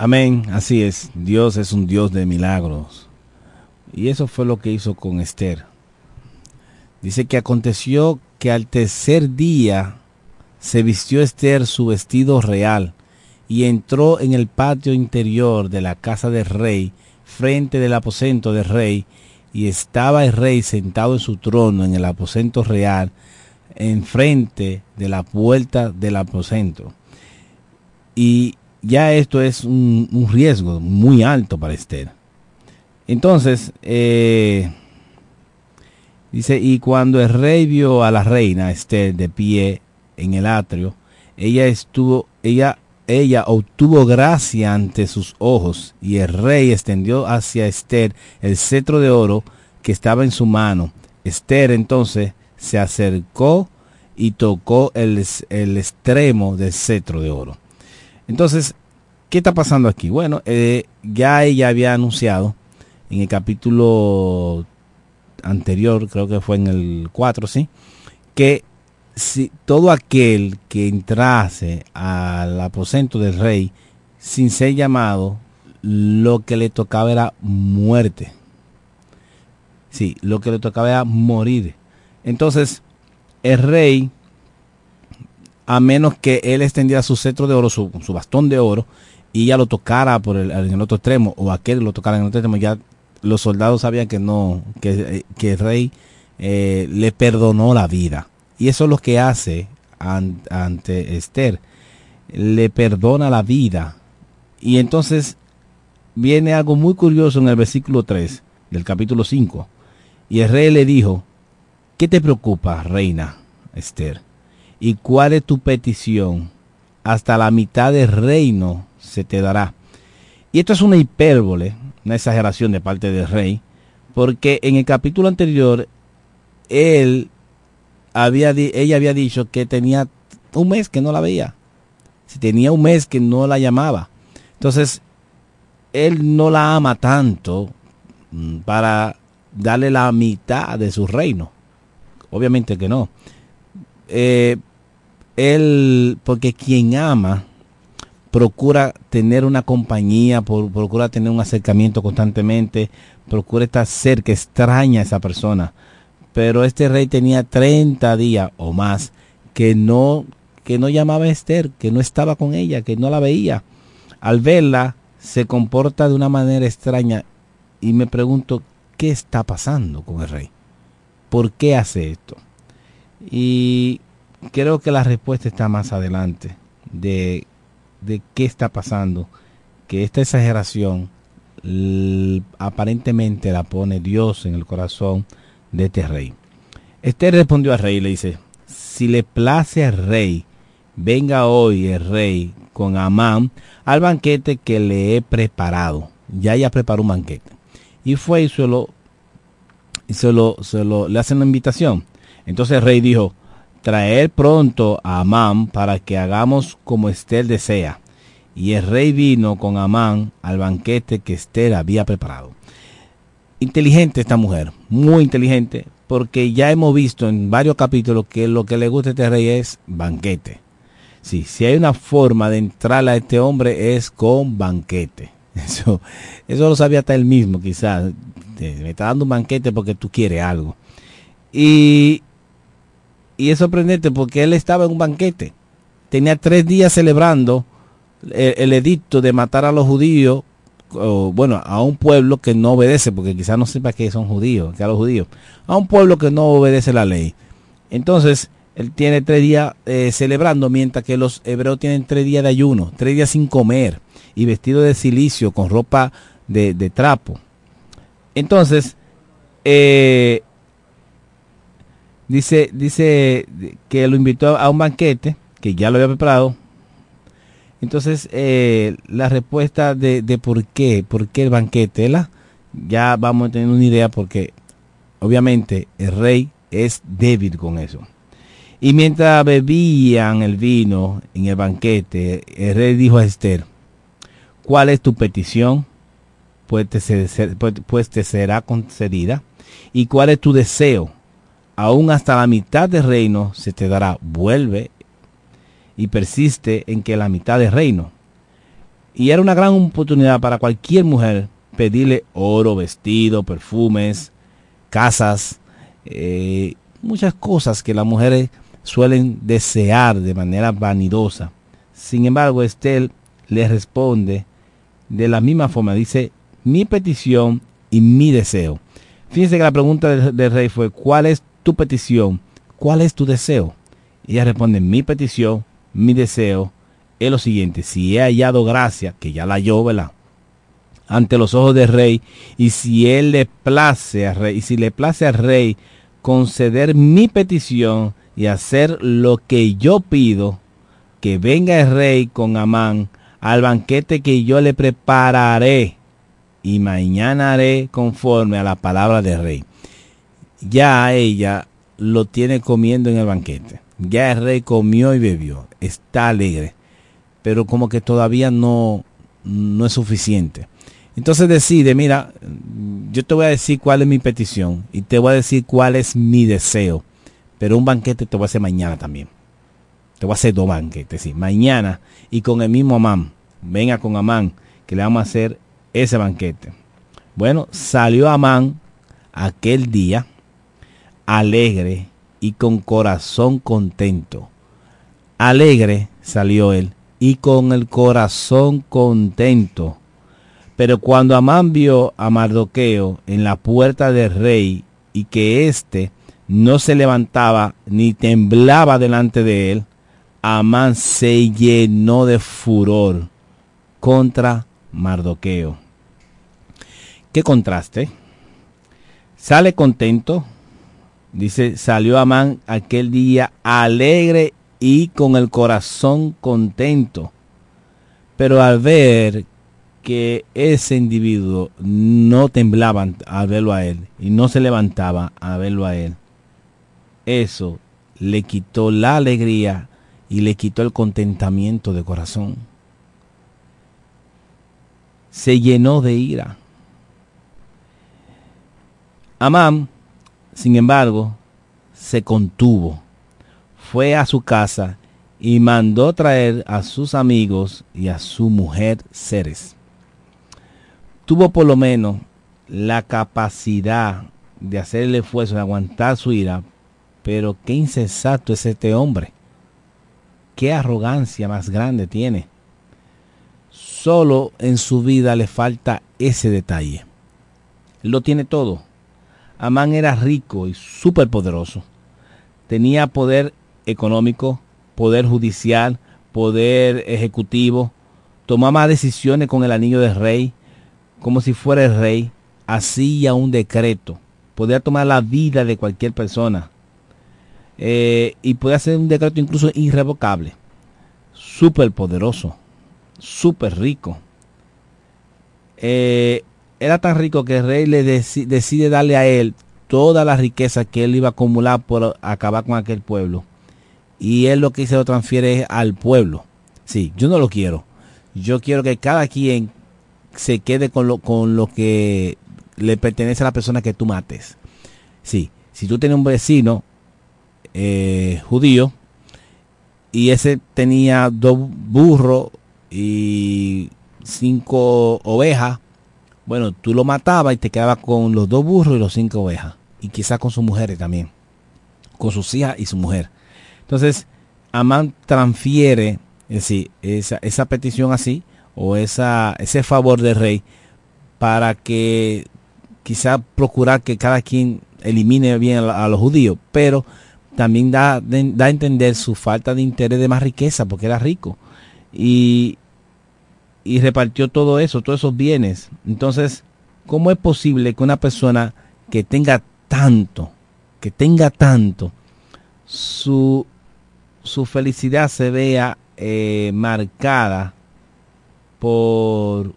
Amén, así es. Dios es un Dios de milagros. Y eso fue lo que hizo con Esther. Dice que aconteció que al tercer día se vistió Esther su vestido real y entró en el patio interior de la casa del rey, frente del aposento del rey, y estaba el rey sentado en su trono en el aposento real, enfrente de la puerta del aposento. Y ya esto es un, riesgo muy alto para Esther. Entonces, eh, dice, y cuando el rey vio a la reina Esther de pie en el atrio, ella estuvo, ella ella obtuvo gracia ante sus ojos, y el rey extendió hacia Esther el cetro de oro que estaba en su mano. Esther entonces se acercó y tocó el, extremo del cetro de oro. Entonces, ¿qué está pasando aquí? Bueno, eh, ya ella había anunciado en el capítulo anterior, creo que fue en el 4, ¿sí? Que si todo aquel que entrase al aposento del rey sin ser llamado, lo que le tocaba era muerte. Sí, lo que le tocaba era morir. Entonces, el rey, a menos que él extendiera su cetro de oro, su, bastón de oro, y ya lo tocara por el, en el otro extremo, o aquel lo tocara en el otro extremo, ya los soldados sabían que no, que, el rey eh, le perdonó la vida. Y eso es lo que hace ante Esther. Le perdona la vida. Y entonces viene algo muy curioso en el versículo 3 del capítulo 5. Y el rey le dijo, ¿qué te preocupa, reina Esther? ¿Y cuál es tu petición? Hasta la mitad del reino se te dará. Y esto es una hipérbole, una exageración de parte del rey, porque en el capítulo anterior él había ella había dicho que tenía un mes que no la veía. Si tenía un mes que no la llamaba. Entonces, él no la ama tanto mm, para darle la mitad de su reino. Obviamente que no. Eh, él, porque quien ama, procura tener una compañía, procura tener un acercamiento constantemente, procura estar cerca, extraña a esa persona pero este rey tenía 30 días o más que no que no llamaba a Esther, que no estaba con ella, que no la veía. Al verla se comporta de una manera extraña y me pregunto qué está pasando con el rey. ¿Por qué hace esto? Y creo que la respuesta está más adelante de, de qué está pasando, que esta exageración aparentemente la pone Dios en el corazón de este rey. Esther respondió al rey y le dice, si le place al rey, venga hoy el rey con Amán al banquete que le he preparado. Ya ella preparó un banquete. Y fue y se lo, se lo, se lo le hacen la invitación. Entonces el rey dijo, traer pronto a Amán para que hagamos como Esther desea. Y el rey vino con Amán al banquete que Esther había preparado inteligente esta mujer, muy inteligente, porque ya hemos visto en varios capítulos que lo que le gusta a este rey es banquete. Sí, si hay una forma de entrar a este hombre es con banquete. Eso, eso lo sabía hasta él mismo, quizás. Me está dando un banquete porque tú quieres algo. Y, y es sorprendente porque él estaba en un banquete. Tenía tres días celebrando el, edicto de matar a los judíos bueno, a un pueblo que no obedece, porque quizás no sepa que son judíos, que a los judíos, a un pueblo que no obedece la ley. Entonces, él tiene tres días eh, celebrando, mientras que los hebreos tienen tres días de ayuno, tres días sin comer y vestido de silicio con ropa de, trapo. Entonces, eh, dice, dice que lo invitó a un banquete, que ya lo había preparado, entonces, eh, la respuesta de, por qué, por qué el banquete, la, ya vamos a tener una idea porque obviamente el rey es débil con eso. Y mientras bebían el vino en el banquete, el rey dijo a Esther, ¿cuál es tu petición? Pues te, pues, pues te será concedida. ¿Y cuál es tu deseo? Aún hasta la mitad del reino se te dará. Vuelve y persiste en que la mitad del reino. Y era una gran oportunidad para cualquier mujer pedirle oro, vestido, perfumes, casas, eh, muchas cosas que las mujeres suelen desear de manera vanidosa. Sin embargo, Estel le responde de la misma forma, dice, mi petición y mi deseo. Fíjense que la pregunta del, rey fue, ¿cuál es tu petición? ¿Cuál es tu deseo? Ella responde, mi petición, mi deseo es lo siguiente, si he hallado gracia, que ya la halló, ¿verdad? Ante los ojos del rey, y si él le place al rey, y si le place al rey conceder mi petición y hacer lo que yo pido, que venga el rey con Amán al banquete que yo le prepararé y mañana haré conforme a la palabra del rey. Ya ella lo tiene comiendo en el banquete. Ya el rey comió y bebió. Está alegre. Pero como que todavía no, no es suficiente. Entonces decide, mira, yo te voy a decir cuál es mi petición y te voy a decir cuál es mi deseo. Pero un banquete te voy a hacer mañana también. Te voy a hacer dos banquetes, sí. Mañana y con el mismo Amán. Venga con Amán, que le vamos a hacer ese banquete. Bueno, salió Amán aquel día alegre y con corazón contento. Alegre salió él y con el corazón contento. Pero cuando Amán vio a Mardoqueo en la puerta del rey y que éste no se levantaba ni temblaba delante de él, Amán se llenó de furor contra Mardoqueo. ¿Qué contraste? Sale contento, dice, salió Amán aquel día alegre y con el corazón contento. Pero al ver que ese individuo no temblaba al verlo a él y no se levantaba a verlo a él, eso le quitó la alegría y le quitó el contentamiento de corazón. Se llenó de ira. Amán, sin embargo, se contuvo, fue a su casa y mandó traer a sus amigos y a su mujer Ceres. Tuvo por lo menos la capacidad de hacer el esfuerzo de aguantar su ira, pero qué insensato es este hombre qué arrogancia más grande tiene. Solo en su vida le falta ese detalle. lo tiene todo. Amán era rico y súper poderoso. Tenía poder económico, poder judicial, poder ejecutivo. Tomaba decisiones con el anillo del rey, como si fuera el rey. Hacía un decreto. Podía tomar la vida de cualquier persona. Eh, y puede hacer un decreto incluso irrevocable. Súper poderoso, súper rico. Eh, era tan rico que el rey le decide darle a él toda la riqueza que él iba a acumular por acabar con aquel pueblo. Y él lo que se lo transfiere al pueblo. Sí, yo no lo quiero. Yo quiero que cada quien se quede con lo, con lo que le pertenece a la persona que tú mates. Sí, si tú tienes un vecino eh, judío y ese tenía dos burros y cinco ovejas. Bueno, tú lo matabas y te quedabas con los dos burros y los cinco ovejas. Y quizás con sus mujeres también. Con sus hijas y su mujer. Entonces, Amán transfiere esa, petición así, o esa, ese favor del rey, para que quizás procurar que cada quien elimine bien a los judíos. Pero también da, da a entender su falta de interés de más riqueza, porque era rico. Y, y repartió todo eso, todos esos bienes. Entonces, ¿cómo es posible que una persona que tenga tanto, que tenga tanto, su, su felicidad se vea eh, marcada por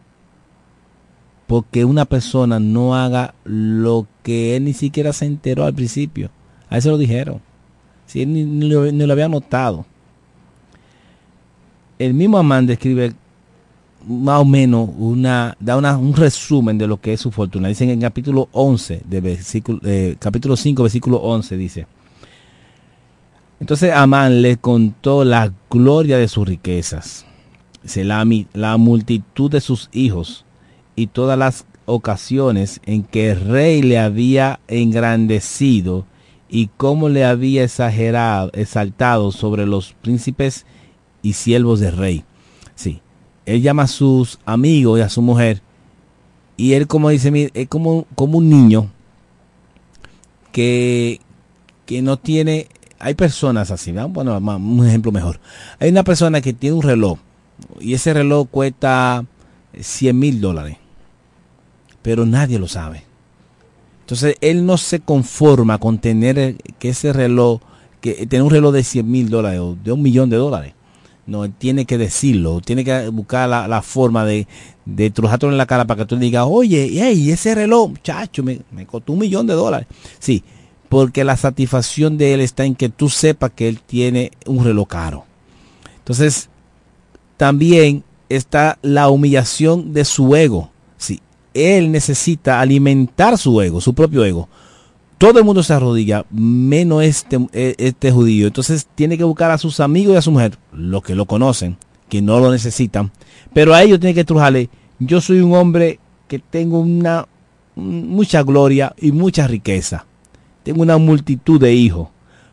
porque una persona no haga lo que él ni siquiera se enteró al principio. A eso lo dijeron. Si ni, lo, había notado. El mismo Amán describe más o menos una, da una, un resumen de lo que es su fortuna. Dicen en capítulo 11, de versículo, eh, capítulo 5, versículo 11, dice. Entonces Amán le contó la gloria de sus riquezas la, la multitud de sus hijos y todas las ocasiones en que el rey le había engrandecido y cómo le había exagerado, exaltado sobre los príncipes y siervos del rey. Sí, él llama a sus amigos y a su mujer y él como dice, es como, como un niño que, que no tiene, hay personas así, bueno, un ejemplo mejor. Hay una persona que tiene un reloj y ese reloj cuesta 100 mil dólares, pero nadie lo sabe. Entonces él no se conforma con tener que ese reloj, que tener un reloj de 100 mil dólares o de un millón de dólares. No, tiene que decirlo, tiene que buscar la, forma de, de trujártelo en la cara para que tú digas, oye, hey, ese reloj, chacho, me, me costó un millón de dólares. Sí, porque la satisfacción de él está en que tú sepas que él tiene un reloj caro. Entonces, también está la humillación de su ego. Sí, él necesita alimentar su ego, su propio ego todo el mundo se arrodilla, menos este, e, este judío. Entonces tiene que buscar a sus amigos y a su mujer, los que lo conocen, que no lo necesitan. Pero a ellos tiene que trujarle, yo soy un hombre que tengo una mucha gloria y mucha riqueza. Tengo una multitud de hijos.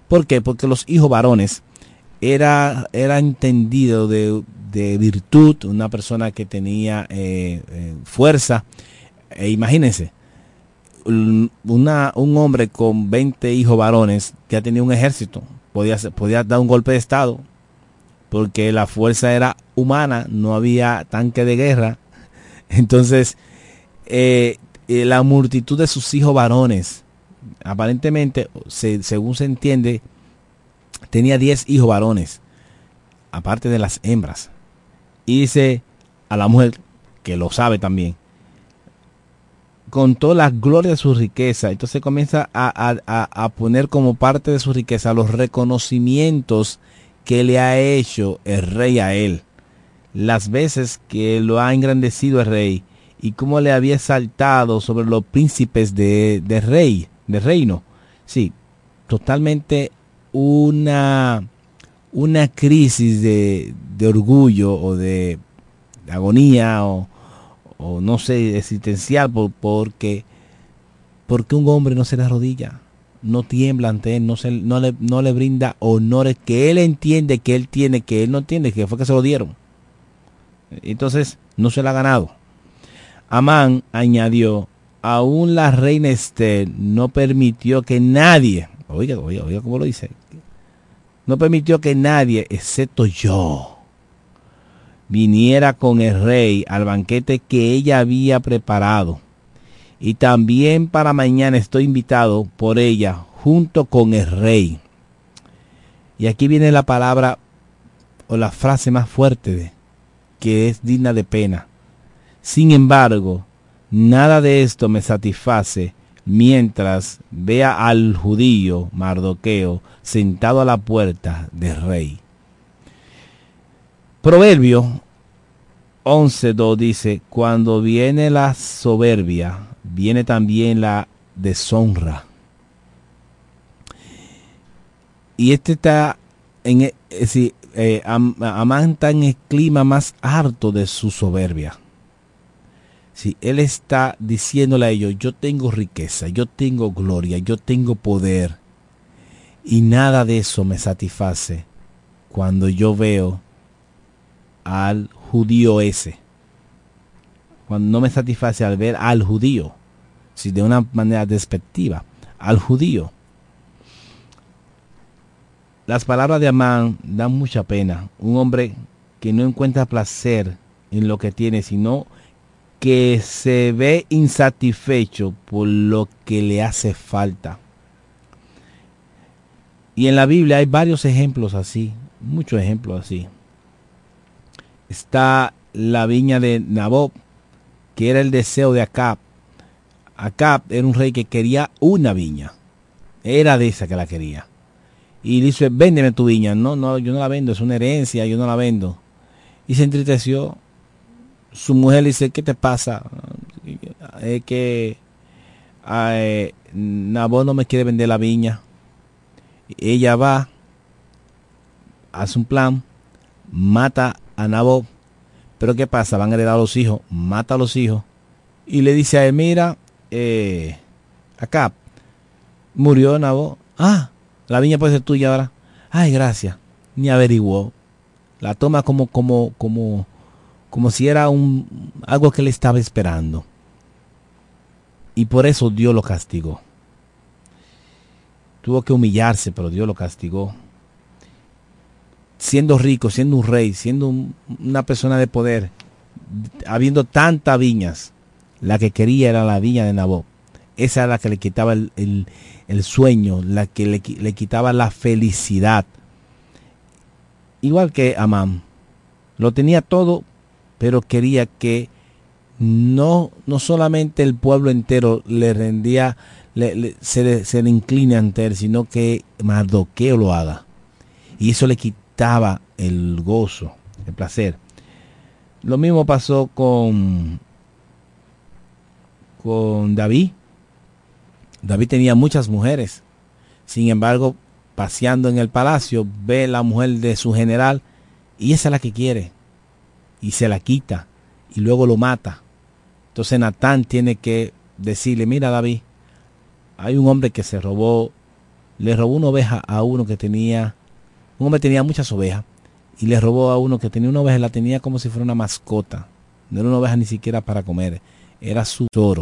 ¿Por qué? Porque los hijos varones era, era entendido de, virtud, una persona que tenía eh, eh, fuerza. E imagínense, un hombre con 20 hijos varones ha tenido un ejército podía, podía dar un golpe de estado porque la fuerza era humana, no había tanque de guerra. Entonces, eh, eh, la multitud de sus hijos varones, aparentemente, según se entiende, tenía 10 hijos varones, aparte de las hembras. Y dice a la mujer, que lo sabe también, con toda la gloria de su riqueza. Entonces comienza a, poner como parte de su riqueza los reconocimientos que le ha hecho el rey a él. Las veces que lo ha engrandecido el rey y cómo le había saltado sobre los príncipes de, rey, de reino. Sí, totalmente una, una crisis de, de orgullo o de agonía o, o no sé, existencial, por, porque, porque un hombre no se le arrodilla, no tiembla ante él, no, se, no, le, no le brinda honores que él entiende que él tiene, que él no entiende, que fue que se lo dieron. Entonces, no se le ha ganado. Amán añadió, aún la reina Esther no permitió que nadie, oiga, oiga, oiga cómo lo dice, no permitió que nadie, excepto yo, viniera con el rey al banquete que ella había preparado. Y también para mañana estoy invitado por ella junto con el rey. Y aquí viene la palabra o la frase más fuerte que es digna de pena. Sin embargo, nada de esto me satisface mientras vea al judío Mardoqueo sentado a la puerta del rey. Proverbio 11.2 dice, cuando viene la soberbia, viene también la deshonra. Y este está en eh, eh, Amán está en el clima más harto de su soberbia. Si él está diciéndole a ellos, yo tengo riqueza, yo tengo gloria, yo tengo poder. Y nada de eso me satisface cuando yo veo al judío ese. Cuando no me satisface al ver al judío, si de una manera despectiva, al judío. Las palabras de Amán dan mucha pena. Un hombre que no encuentra placer en lo que tiene, sino que se ve insatisfecho por lo que le hace falta. Y en la Biblia hay varios ejemplos así, muchos ejemplos así está la viña de Nabob, que era el deseo de Acab. Acab era un rey que quería una viña. Era de esa que la quería. Y dice, véndeme tu viña. No, no, yo no la vendo, es una herencia, yo no la vendo. Y se entristeció. Su mujer le dice, ¿qué te pasa? Es que eh, Nabob no me quiere vender la viña. Ella va, hace un plan, mata a Pero ¿qué pasa? Van a heredar a los hijos, mata a los hijos y le dice a él, mira, eh, acá murió Nabot. Ah, la viña puede ser tuya ahora. Ay, gracias. Ni averiguó. La toma como, como, como, como si era un, algo que le estaba esperando. Y por eso Dios lo castigó. Tuvo que humillarse, pero Dios lo castigó. Siendo rico, siendo un rey, siendo una persona de poder, habiendo tantas viñas, la que quería era la viña de Nabot. Esa era la que le quitaba el, sueño, la que le, le, quitaba la felicidad. Igual que Amán. Lo tenía todo, pero quería que no, no solamente el pueblo entero le rendía, se, le, se, le, incline ante él, sino que Mardoqueo lo haga. Y eso le quitaba el gozo, el placer. Lo mismo pasó con, con David. David tenía muchas mujeres. Sin embargo, paseando en el palacio, ve la mujer de su general y esa es la que quiere. Y se la quita y luego lo mata. Entonces Natán tiene que decirle, mira David, hay un hombre que se robó, le robó una oveja a uno que tenía, un hombre tenía muchas ovejas y le robó a uno que tenía una oveja, la tenía como si fuera una mascota. No era una oveja ni siquiera para comer, era su tesoro.